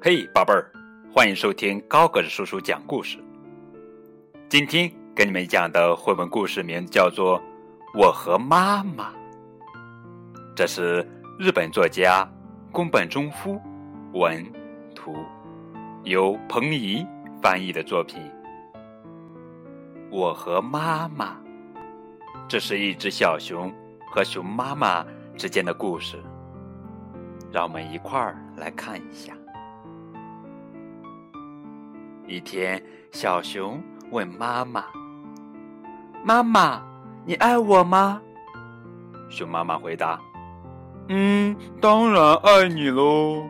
嘿，宝贝儿，欢迎收听高个子叔叔讲故事。今天给你们讲的绘本故事名字叫做《我和妈妈》，这是日本作家宫本忠夫文图，由彭怡翻译的作品。我和妈妈，这是一只小熊和熊妈妈之间的故事。让我们一块儿来看一下。一天，小熊问妈妈：“妈妈，你爱我吗？”熊妈妈回答：“嗯，当然爱你喽。”“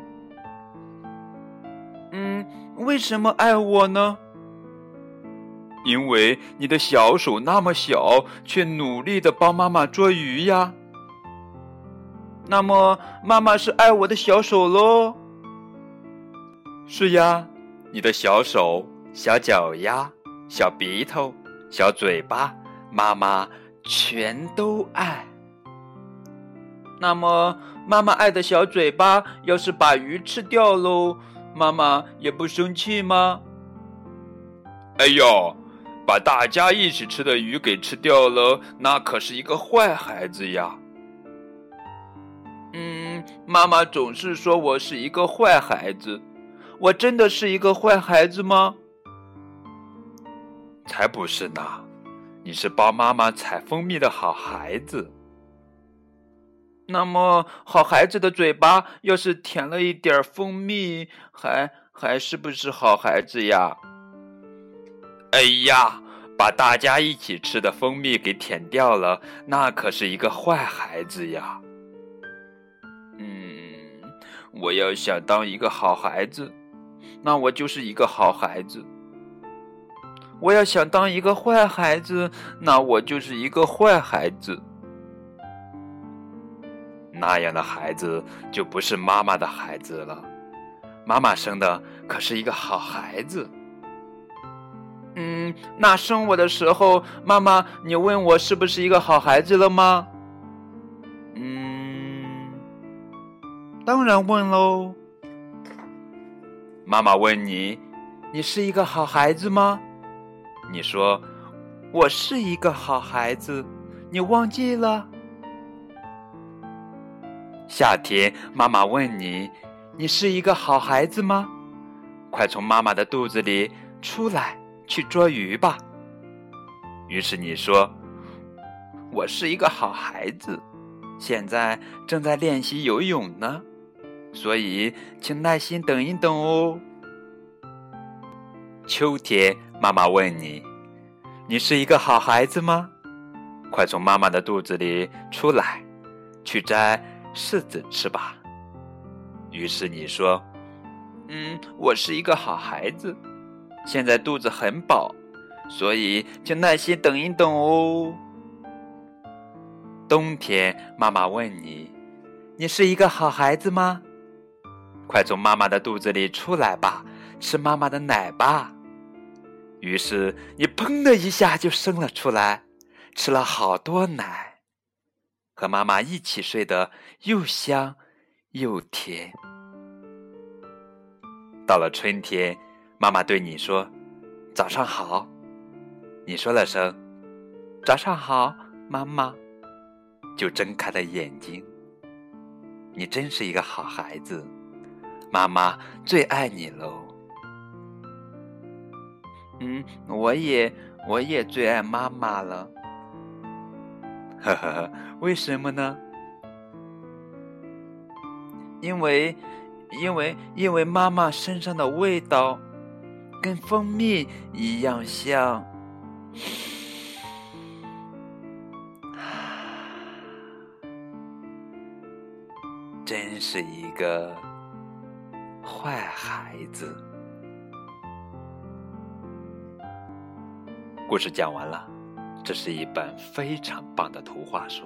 嗯，为什么爱我呢？”“因为你的小手那么小，却努力的帮妈妈捉鱼呀。”“那么，妈妈是爱我的小手喽？”“是呀。”你的小手、小脚丫、小鼻头、小嘴巴，妈妈全都爱。那么，妈妈爱的小嘴巴要是把鱼吃掉喽，妈妈也不生气吗？哎呦，把大家一起吃的鱼给吃掉了，那可是一个坏孩子呀。嗯，妈妈总是说我是一个坏孩子。我真的是一个坏孩子吗？才不是呢！你是帮妈妈采蜂蜜的好孩子。那么，好孩子的嘴巴要是舔了一点蜂蜜，还还是不是好孩子呀？哎呀，把大家一起吃的蜂蜜给舔掉了，那可是一个坏孩子呀。嗯，我要想当一个好孩子。那我就是一个好孩子。我要想当一个坏孩子，那我就是一个坏孩子。那样的孩子就不是妈妈的孩子了。妈妈生的可是一个好孩子。嗯，那生我的时候，妈妈，你问我是不是一个好孩子了吗？嗯，当然问喽。妈妈问你：“你是一个好孩子吗？”你说：“我是一个好孩子。”你忘记了？夏天，妈妈问你：“你是一个好孩子吗？”快从妈妈的肚子里出来，去捉鱼吧。于是你说：“我是一个好孩子，现在正在练习游泳呢。”所以，请耐心等一等哦。秋天，妈妈问你：“你是一个好孩子吗？”快从妈妈的肚子里出来，去摘柿子吃吧。于是你说：“嗯，我是一个好孩子，现在肚子很饱，所以请耐心等一等哦。”冬天，妈妈问你：“你是一个好孩子吗？”快从妈妈的肚子里出来吧，吃妈妈的奶吧。于是你砰的一下就生了出来，吃了好多奶，和妈妈一起睡得又香又甜。到了春天，妈妈对你说：“早上好。”你说了声“早上好，妈妈”，就睁开了眼睛。你真是一个好孩子。妈妈最爱你喽。嗯，我也我也最爱妈妈了。呵呵呵，为什么呢？因为，因为，因为妈妈身上的味道跟蜂蜜一样香。真是一个。坏孩子，故事讲完了。这是一本非常棒的图画书。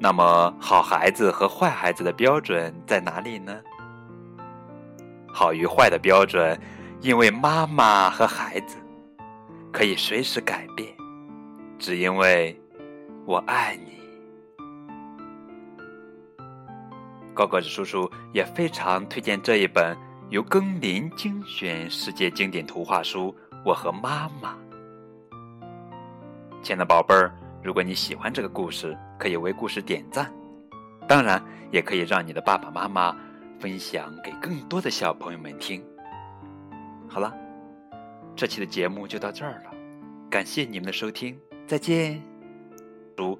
那么，好孩子和坏孩子的标准在哪里呢？好与坏的标准，因为妈妈和孩子可以随时改变，只因为我爱你。高个子叔叔也非常推荐这一本由更林精选世界经典图画书《我和妈妈》。亲爱的宝贝儿，如果你喜欢这个故事，可以为故事点赞，当然也可以让你的爸爸妈妈分享给更多的小朋友们听。好了，这期的节目就到这儿了，感谢你们的收听，再见。如